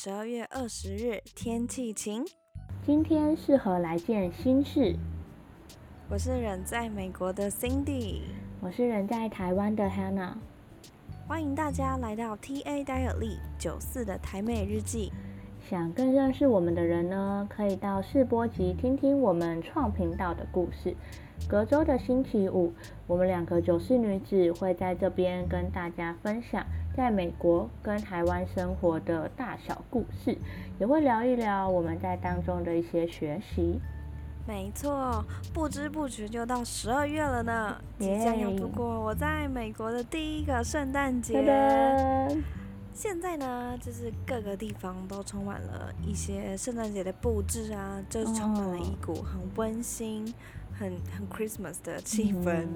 十二月二十日，天气晴。今天适合来件心事。我是人在美国的 Cindy，我是人在台湾的 Hannah。欢迎大家来到 TA Diary 九四的台美日记。想更认识我们的人呢，可以到试播集听听我们创频道的故事。隔周的星期五，我们两个九四女子会在这边跟大家分享在美国跟台湾生活的大小故事，也会聊一聊我们在当中的一些学习。没错，不知不觉就到十二月了呢，即将要度过我在美国的第一个圣诞节。现在呢，就是各个地方都充满了一些圣诞节的布置啊，就充满了一股很温馨、很很 Christmas 的气氛。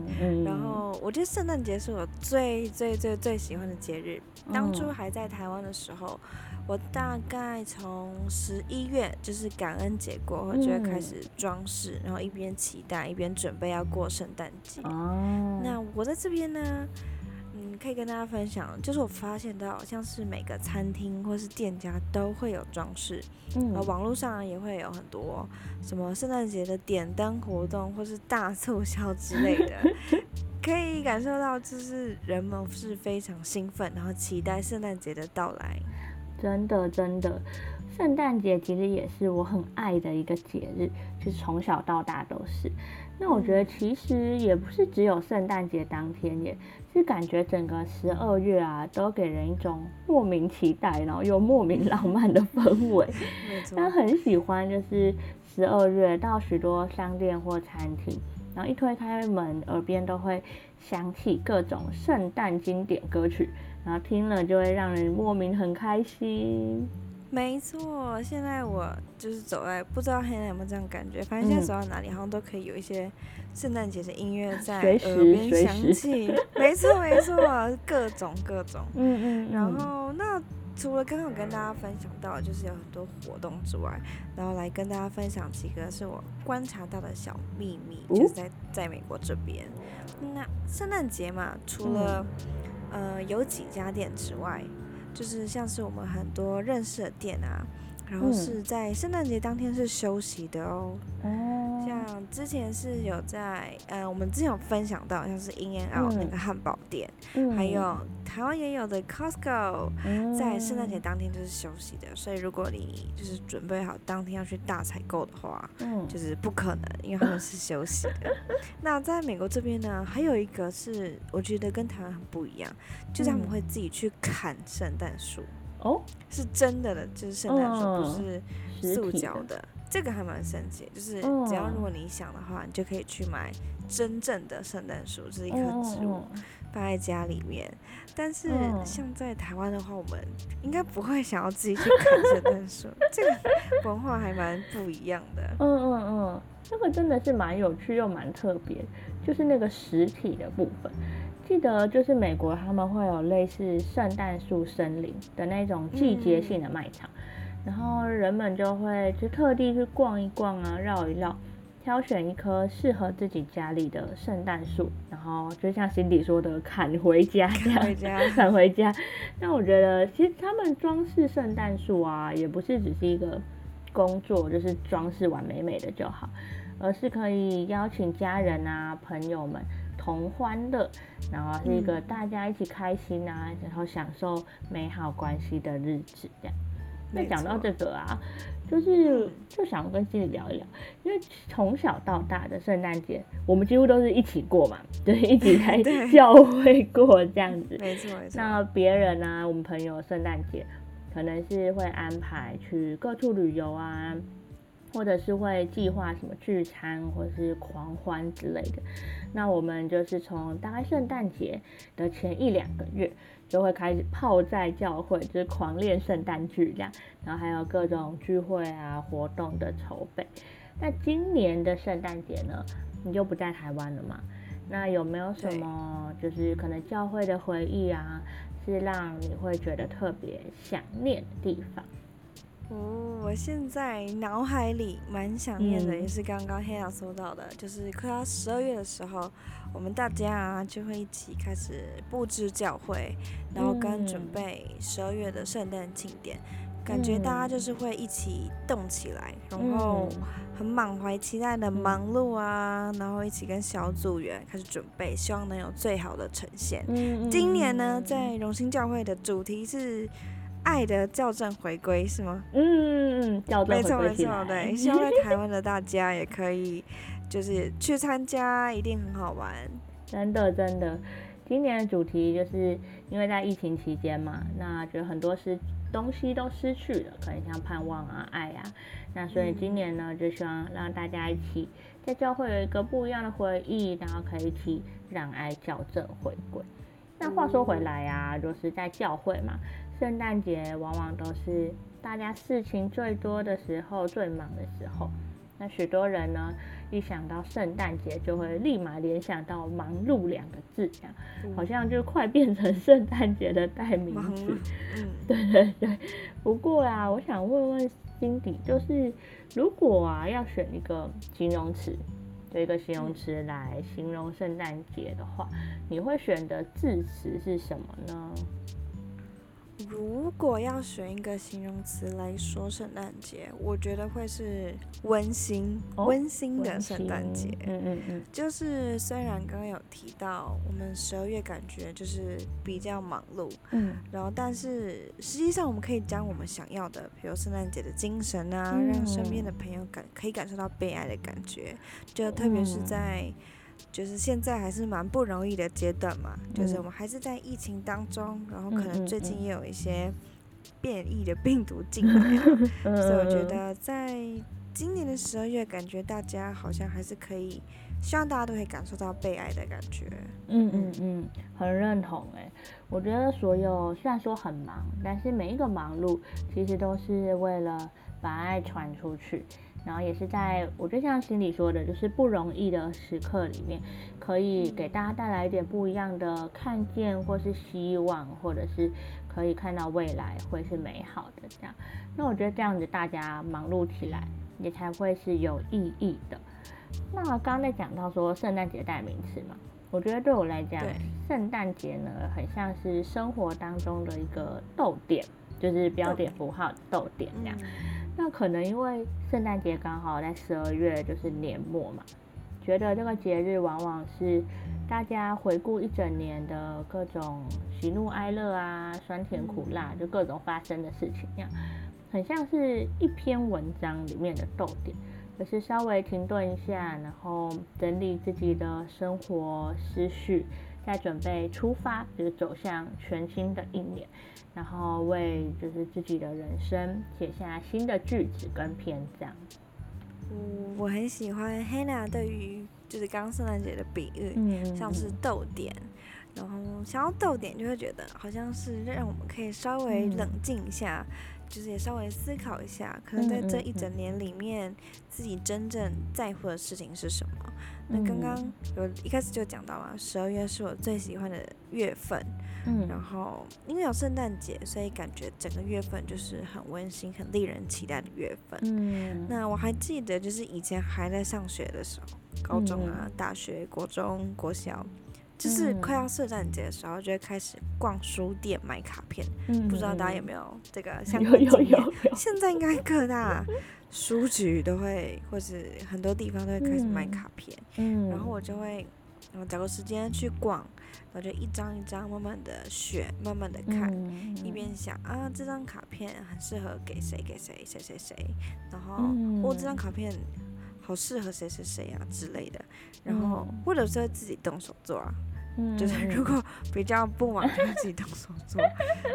然后，我觉得圣诞节是我最最最最喜欢的节日。当初还在台湾的时候，我大概从十一月，就是感恩节过后，就会开始装饰，然后一边期待，一边准备要过圣诞节。哦，那我在这边呢。可以跟大家分享，就是我发现到，像是每个餐厅或是店家都会有装饰，嗯，网络上也会有很多什么圣诞节的点灯活动或是大促销之类的，可以感受到，就是人们是非常兴奋，然后期待圣诞节的到来。真的，真的，圣诞节其实也是我很爱的一个节日，就是从小到大都是。那我觉得其实也不是只有圣诞节当天耶，是感觉整个十二月啊，都给人一种莫名期待，然后又莫名浪漫的氛围。但很喜欢，就是十二月到许多商店或餐厅，然后一推开门，耳边都会响起各种圣诞经典歌曲，然后听了就会让人莫名很开心。没错，现在我就是走在，不知道黑人有没有这样感觉，反正现在走到哪里，好像都可以有一些圣诞节的音乐在耳边响起。没错没错，各种各种。嗯嗯。然后那除了刚刚跟大家分享到，就是有很多活动之外，然后来跟大家分享几个是我观察到的小秘密，就是在在美国这边，那圣诞节嘛，除了呃有几家店之外。就是像是我们很多认识的店啊，然后是在圣诞节当天是休息的哦。像之前是有在，呃，我们之前有分享到，像是 In and Out 那个汉堡店，还有台湾也有的 Costco，在圣诞节当天就是休息的。所以如果你就是准备好当天要去大采购的话，就是不可能，因为他们是休息的。那在美国这边呢，还有一个是我觉得跟台湾很不一样，就是他们会自己去砍圣诞树哦，是真的的，就是圣诞树不是塑胶的。这个还蛮神奇，就是只要如果你想的话，你就可以去买真正的圣诞树，是一棵植物放在家里面。但是像在台湾的话，我们应该不会想要自己去砍圣诞树，这个文化还蛮不一样的。嗯嗯嗯，这个真的是蛮有趣又蛮特别，就是那个实体的部分。记得就是美国他们会有类似圣诞树森林的那种季节性的卖场。然后人们就会就特地去逛一逛啊，绕一绕，挑选一棵适合自己家里的圣诞树，然后就像辛迪说的，砍回家，砍回家，砍回家。那我觉得其实他们装饰圣诞树啊，也不是只是一个工作，就是装饰完美美的就好，而是可以邀请家人啊、朋友们同欢乐，然后是一个大家一起开心啊，然后享受美好关系的日子这样。那讲到这个啊，就是就想跟心里聊一聊，因为从小到大的圣诞节，我们几乎都是一起过嘛，对，一起 在教会过这样子。没错没错。那别人呢，我们朋友圣诞节可能是会安排去各处旅游啊，或者是会计划什么聚餐或者是狂欢之类的。那我们就是从大概圣诞节的前一两个月。就会开始泡在教会，就是狂练圣诞剧这样，然后还有各种聚会啊活动的筹备。那今年的圣诞节呢，你就不在台湾了嘛？那有没有什么就是可能教会的回忆啊，是让你会觉得特别想念的地方？哦，我现在脑海里蛮想念的，也是刚刚黑雅说到的，就是快要十二月的时候，我们大家啊就会一起开始布置教会，然后跟准备十二月的圣诞庆典，感觉大家就是会一起动起来，然后很满怀期待的忙碌啊，然后一起跟小组员开始准备，希望能有最好的呈现。今年呢，在荣兴教会的主题是。爱的校正回归是吗？嗯，校正回归没错没错，对，希望在台湾的大家也可以，就是去参加，一定很好玩。真的真的，今年的主题就是因为在疫情期间嘛，那就很多失东西都失去了，可能像盼望啊、爱啊，那所以今年呢，就希望让大家一起在教会有一个不一样的回忆，然后可以一起让爱校正回归。那话说回来啊，就是在教会嘛。圣诞节往往都是大家事情最多的时候、最忙的时候。那许多人呢，一想到圣诞节，就会立马联想到“忙碌”两个字，这样好像就快变成圣诞节的代名词。嗯，对对对。不过啊，我想问问心底，就是如果啊要选一个形容词，有一个形容词来形容圣诞节的话，你会选的字词是什么呢？如果要选一个形容词来说圣诞节，我觉得会是温馨，温馨的圣诞节。嗯嗯嗯。就是虽然刚刚有提到，我们十二月感觉就是比较忙碌，嗯，然后但是实际上我们可以将我们想要的，比如圣诞节的精神啊，让身边的朋友感可以感受到被爱的感觉，就特别是在。就是现在还是蛮不容易的阶段嘛，就是我们还是在疫情当中，然后可能最近也有一些变异的病毒进来，所以我觉得在今年的十二月，感觉大家好像还是可以，希望大家都可以感受到被爱的感觉。嗯嗯嗯，很认同哎，我觉得所有虽然说很忙，但是每一个忙碌其实都是为了把爱传出去。然后也是在我就像心里说的，就是不容易的时刻里面，可以给大家带来一点不一样的看见，或是希望，或者是可以看到未来会是美好的这样。那我觉得这样子大家忙碌起来，也才会是有意义的。那刚刚在讲到说圣诞节代名词嘛，我觉得对我来讲，圣诞节呢很像是生活当中的一个逗点，就是标点符号逗点这样。那可能因为圣诞节刚好在十二月，就是年末嘛，觉得这个节日往往是大家回顾一整年的各种喜怒哀乐啊、酸甜苦辣，就各种发生的事情一样，很像是一篇文章里面的逗点，可是稍微停顿一下，然后整理自己的生活思绪。在准备出发，就是走向全新的一年，然后为就是自己的人生写下新的句子跟篇章。嗯，我很喜欢 Hannah 对于就是刚刚圣诞节的比喻，嗯，像是逗点，然后想要逗点就会觉得好像是让我们可以稍微冷静一下。就是也稍微思考一下，可能在这一整年里面，自己真正在乎的事情是什么。那刚刚有一开始就讲到了，十二月是我最喜欢的月份。嗯，然后因为有圣诞节，所以感觉整个月份就是很温馨、很令人期待的月份。嗯，那我还记得，就是以前还在上学的时候，高中啊、大学、国中、国小。就是快要圣诞节的时候，就会开始逛书店买卡片。嗯，不知道大家有没有这个相关经验？现在应该各大书局都会，或是很多地方都会开始卖卡片。嗯，然后我就会，然后找个时间去逛，然后就一张一张慢慢的选，慢慢的看，一边想啊，这张卡片很适合给谁给谁谁谁谁，然后哦，这张卡片好适合谁谁谁啊之类的，然后或者是自己动手做啊。就是如果比较不忙，就自己动手做。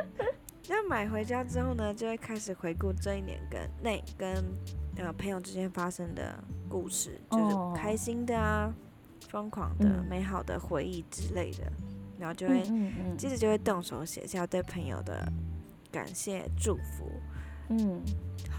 那买回家之后呢，就会开始回顾这一年跟那跟呃朋友之间发生的故事，就是开心的啊、疯狂的、美好的回忆之类的，然后就会接着就会动手写下对朋友的感谢祝福。嗯，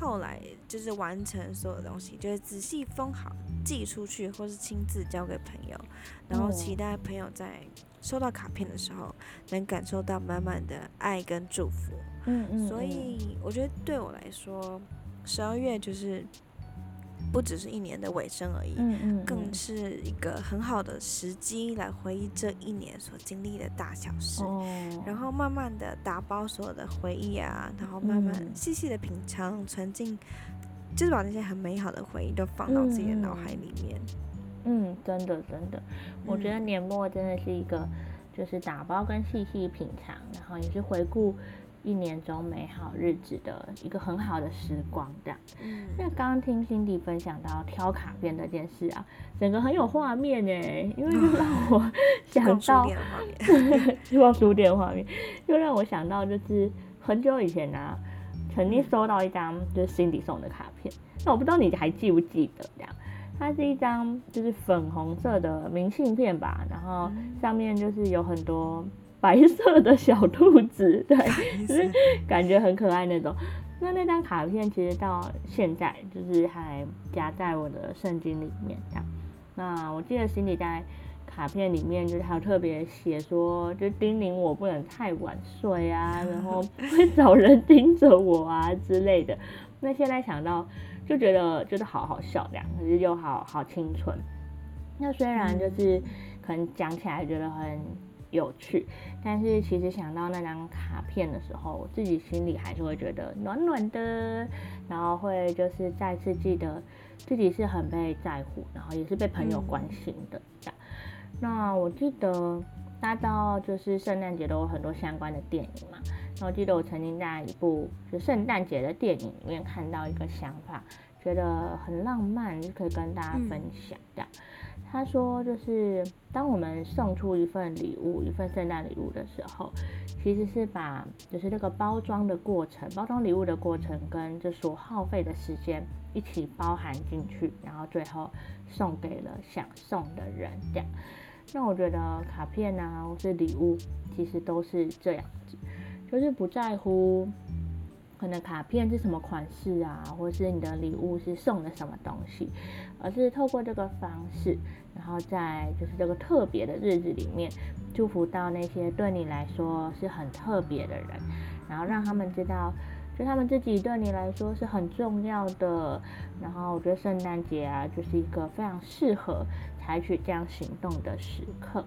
后来就是完成所有东西，就是仔细封好。寄出去，或是亲自交给朋友，然后期待朋友在收到卡片的时候，能感受到满满的爱跟祝福。嗯嗯。所以我觉得对我来说，十二月就是不只是一年的尾声而已，嗯嗯，更是一个很好的时机来回忆这一年所经历的大小事，然后慢慢的打包所有的回忆啊，然后慢慢。细细的品尝，存进，就是把那些很美好的回忆都放到自己的脑海里面。嗯，真的真的，我觉得年末真的是一个，就是打包跟细细品尝，然后也是回顾一年中美好日子的一个很好的时光，这样。嗯。那刚刚听辛迪分享到挑卡片这件事啊，整个很有画面呢，因为就让我 想到，希望书店画面，又让我想到就是很久以前呢，曾经收到一张就是辛迪送的卡片，那我不知道你还记不记得这样。它是一张就是粉红色的明信片吧，然后上面就是有很多白色的小兔子，对，就是感觉很可爱那种。那那张卡片其实到现在就是还夹在我的圣经里面这样。那我记得心里在卡片里面就是还有特别写说，就叮咛我不能太晚睡啊，然后 会找人盯着我啊之类的。那现在想到。就觉得就是好好笑这样，可是又好好清纯。那虽然就是可能讲起来觉得很有趣，但是其实想到那张卡片的时候，我自己心里还是会觉得暖暖的，然后会就是再次记得自己是很被在乎，然后也是被朋友关心的这样。那我记得大家到就是圣诞节都有很多相关的电影嘛。我记得我曾经在一部就圣诞节的电影里面看到一个想法，觉得很浪漫，就可以跟大家分享。这样，他说就是当我们送出一份礼物，一份圣诞礼物的时候，其实是把就是这个包装的过程，包装礼物的过程跟这所耗费的时间一起包含进去，然后最后送给了想送的人。这样，那我觉得卡片啊，或是礼物，其实都是这样子。就是不在乎可能卡片是什么款式啊，或是你的礼物是送的什么东西，而是透过这个方式，然后在就是这个特别的日子里面，祝福到那些对你来说是很特别的人，然后让他们知道，就他们自己对你来说是很重要的。然后我觉得圣诞节啊，就是一个非常适合采取这样行动的时刻。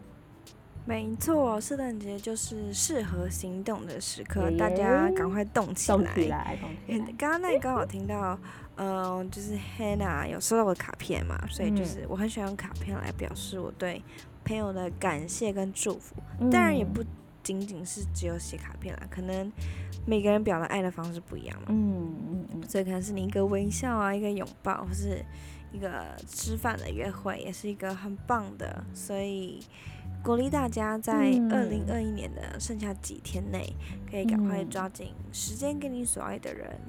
没错，圣诞节就是适合行动的时刻，大家赶快动起来！动起来，刚刚那刚好听到，嗯，就是 Hannah 有收到我的卡片嘛，所以就是我很喜欢用卡片来表示我对朋友的感谢跟祝福。当然也不仅仅是只有写卡片啦，可能每个人表达爱的方式不一样嘛。嗯嗯嗯。所以可能是你一个微笑啊，一个拥抱，或是一个吃饭的约会，也是一个很棒的。所以。鼓励大家在二零二一年的剩下几天内，可以赶快抓紧时间跟你所爱的人，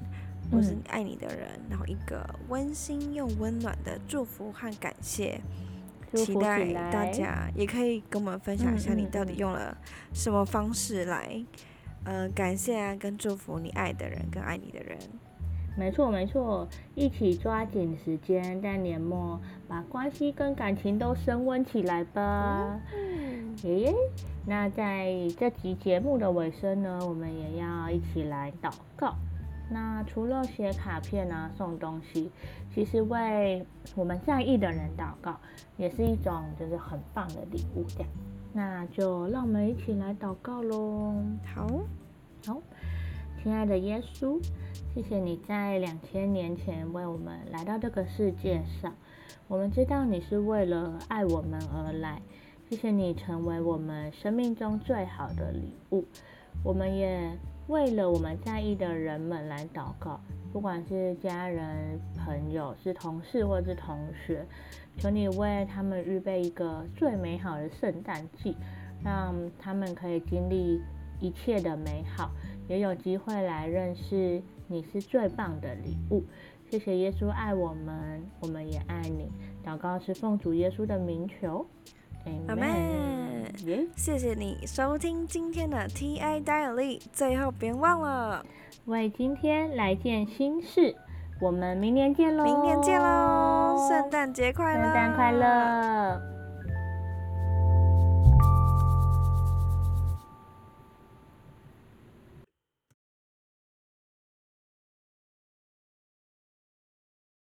或是爱你的人，然后一个温馨又温暖的祝福和感谢。期待大家也可以跟我们分享一下，你到底用了什么方式来，呃，感谢啊，跟祝福你爱的人跟爱你的人。没错没错，一起抓紧时间，在年末把关系跟感情都升温起来吧。耶，那在这集节目的尾声呢，我们也要一起来祷告。那除了写卡片啊、送东西，其实为我们在意的人祷告，也是一种就是很棒的礼物。这样，那就让我们一起来祷告喽。好，好，亲爱的耶稣。谢谢你在两千年前为我们来到这个世界上。我们知道你是为了爱我们而来。谢谢你成为我们生命中最好的礼物。我们也为了我们在意的人们来祷告，不管是家人、朋友、是同事或是同学，求你为他们预备一个最美好的圣诞季，让他们可以经历一切的美好，也有机会来认识。你是最棒的礼物，谢谢耶稣爱我们，我们也爱你。祷告是奉主耶稣的名求，阿门。谢谢你收听今天的 TI Daily，最后别忘了为今天来件新事。我们明年见喽！明年见喽！圣诞节快乐！圣诞快乐！